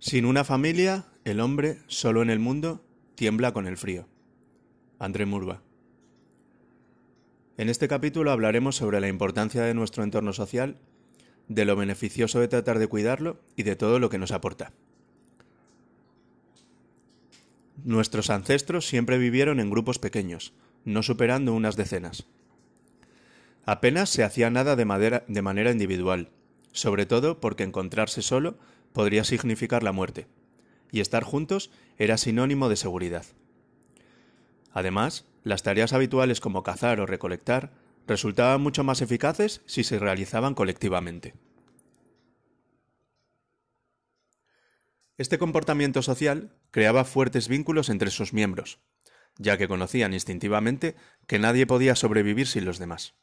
Sin una familia, el hombre, solo en el mundo, tiembla con el frío. André Murba. En este capítulo hablaremos sobre la importancia de nuestro entorno social, de lo beneficioso de tratar de cuidarlo y de todo lo que nos aporta. Nuestros ancestros siempre vivieron en grupos pequeños, no superando unas decenas. Apenas se hacía nada de, de manera individual, sobre todo porque encontrarse solo podría significar la muerte, y estar juntos era sinónimo de seguridad. Además, las tareas habituales como cazar o recolectar resultaban mucho más eficaces si se realizaban colectivamente. Este comportamiento social creaba fuertes vínculos entre sus miembros, ya que conocían instintivamente que nadie podía sobrevivir sin los demás.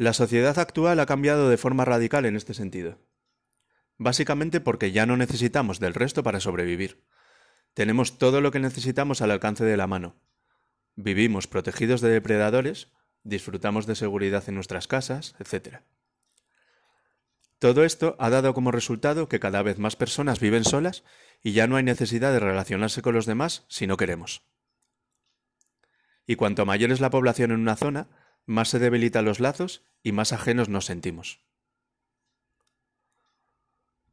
La sociedad actual ha cambiado de forma radical en este sentido. Básicamente porque ya no necesitamos del resto para sobrevivir. Tenemos todo lo que necesitamos al alcance de la mano. Vivimos protegidos de depredadores, disfrutamos de seguridad en nuestras casas, etc. Todo esto ha dado como resultado que cada vez más personas viven solas y ya no hay necesidad de relacionarse con los demás si no queremos. Y cuanto mayor es la población en una zona, más se debilitan los lazos y más ajenos nos sentimos.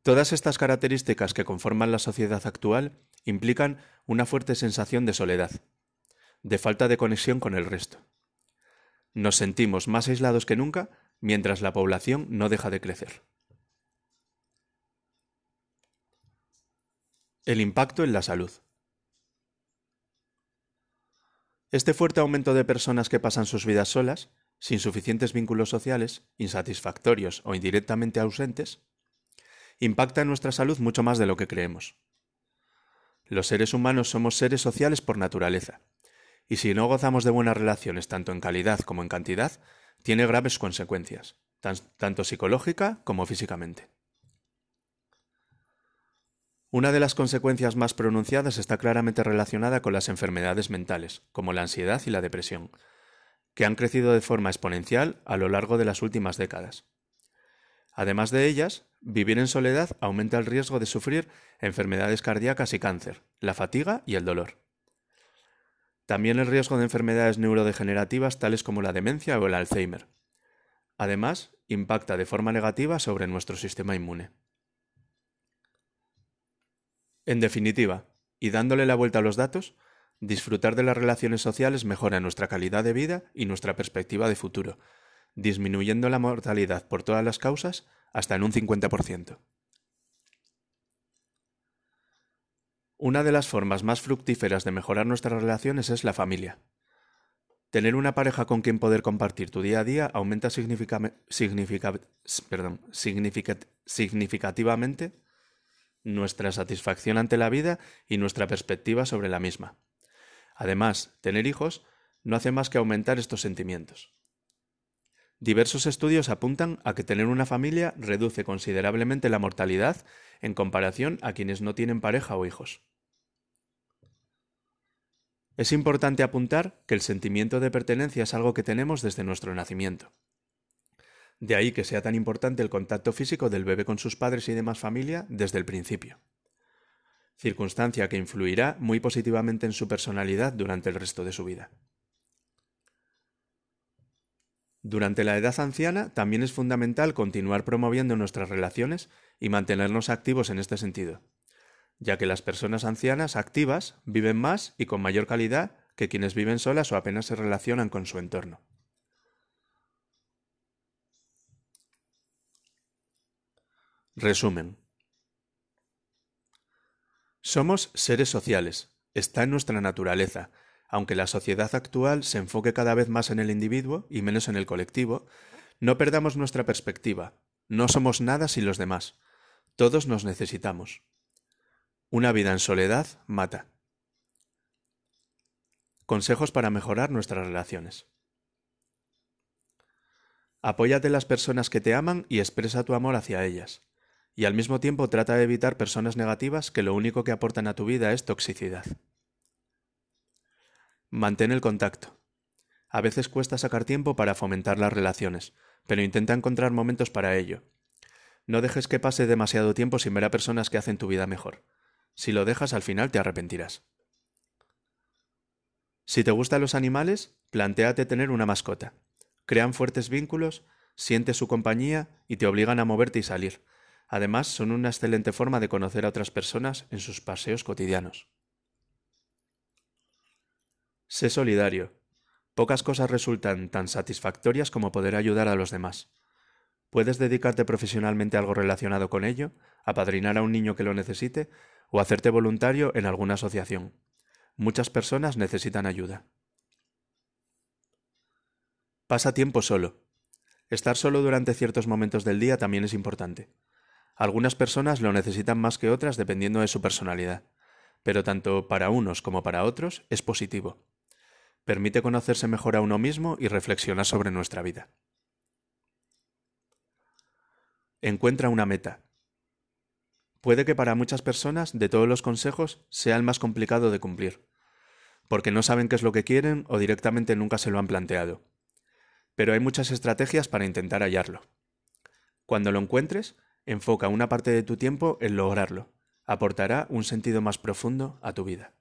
Todas estas características que conforman la sociedad actual implican una fuerte sensación de soledad, de falta de conexión con el resto. Nos sentimos más aislados que nunca mientras la población no deja de crecer. El impacto en la salud. Este fuerte aumento de personas que pasan sus vidas solas, sin suficientes vínculos sociales, insatisfactorios o indirectamente ausentes, impacta en nuestra salud mucho más de lo que creemos. Los seres humanos somos seres sociales por naturaleza, y si no gozamos de buenas relaciones tanto en calidad como en cantidad, tiene graves consecuencias, tanto psicológica como físicamente. Una de las consecuencias más pronunciadas está claramente relacionada con las enfermedades mentales, como la ansiedad y la depresión, que han crecido de forma exponencial a lo largo de las últimas décadas. Además de ellas, vivir en soledad aumenta el riesgo de sufrir enfermedades cardíacas y cáncer, la fatiga y el dolor. También el riesgo de enfermedades neurodegenerativas tales como la demencia o el Alzheimer. Además, impacta de forma negativa sobre nuestro sistema inmune. En definitiva, y dándole la vuelta a los datos, disfrutar de las relaciones sociales mejora nuestra calidad de vida y nuestra perspectiva de futuro, disminuyendo la mortalidad por todas las causas hasta en un 50%. Una de las formas más fructíferas de mejorar nuestras relaciones es la familia. Tener una pareja con quien poder compartir tu día a día aumenta significativamente nuestra satisfacción ante la vida y nuestra perspectiva sobre la misma. Además, tener hijos no hace más que aumentar estos sentimientos. Diversos estudios apuntan a que tener una familia reduce considerablemente la mortalidad en comparación a quienes no tienen pareja o hijos. Es importante apuntar que el sentimiento de pertenencia es algo que tenemos desde nuestro nacimiento. De ahí que sea tan importante el contacto físico del bebé con sus padres y demás familia desde el principio. Circunstancia que influirá muy positivamente en su personalidad durante el resto de su vida. Durante la edad anciana también es fundamental continuar promoviendo nuestras relaciones y mantenernos activos en este sentido, ya que las personas ancianas activas viven más y con mayor calidad que quienes viven solas o apenas se relacionan con su entorno. Resumen. Somos seres sociales, está en nuestra naturaleza, aunque la sociedad actual se enfoque cada vez más en el individuo y menos en el colectivo, no perdamos nuestra perspectiva, no somos nada sin los demás, todos nos necesitamos. Una vida en soledad mata. Consejos para mejorar nuestras relaciones. Apóyate en las personas que te aman y expresa tu amor hacia ellas y al mismo tiempo trata de evitar personas negativas que lo único que aportan a tu vida es toxicidad. Mantén el contacto. A veces cuesta sacar tiempo para fomentar las relaciones, pero intenta encontrar momentos para ello. No dejes que pase demasiado tiempo sin ver a personas que hacen tu vida mejor. Si lo dejas al final te arrepentirás. Si te gustan los animales, plantéate tener una mascota. Crean fuertes vínculos, sientes su compañía y te obligan a moverte y salir. Además, son una excelente forma de conocer a otras personas en sus paseos cotidianos. Sé solidario. Pocas cosas resultan tan satisfactorias como poder ayudar a los demás. Puedes dedicarte profesionalmente a algo relacionado con ello, apadrinar a un niño que lo necesite o hacerte voluntario en alguna asociación. Muchas personas necesitan ayuda. Pasa tiempo solo. Estar solo durante ciertos momentos del día también es importante. Algunas personas lo necesitan más que otras dependiendo de su personalidad, pero tanto para unos como para otros es positivo. Permite conocerse mejor a uno mismo y reflexionar sobre nuestra vida. Encuentra una meta. Puede que para muchas personas de todos los consejos sea el más complicado de cumplir, porque no saben qué es lo que quieren o directamente nunca se lo han planteado. Pero hay muchas estrategias para intentar hallarlo. Cuando lo encuentres, enfoca una parte de tu tiempo en lograrlo. Aportará un sentido más profundo a tu vida.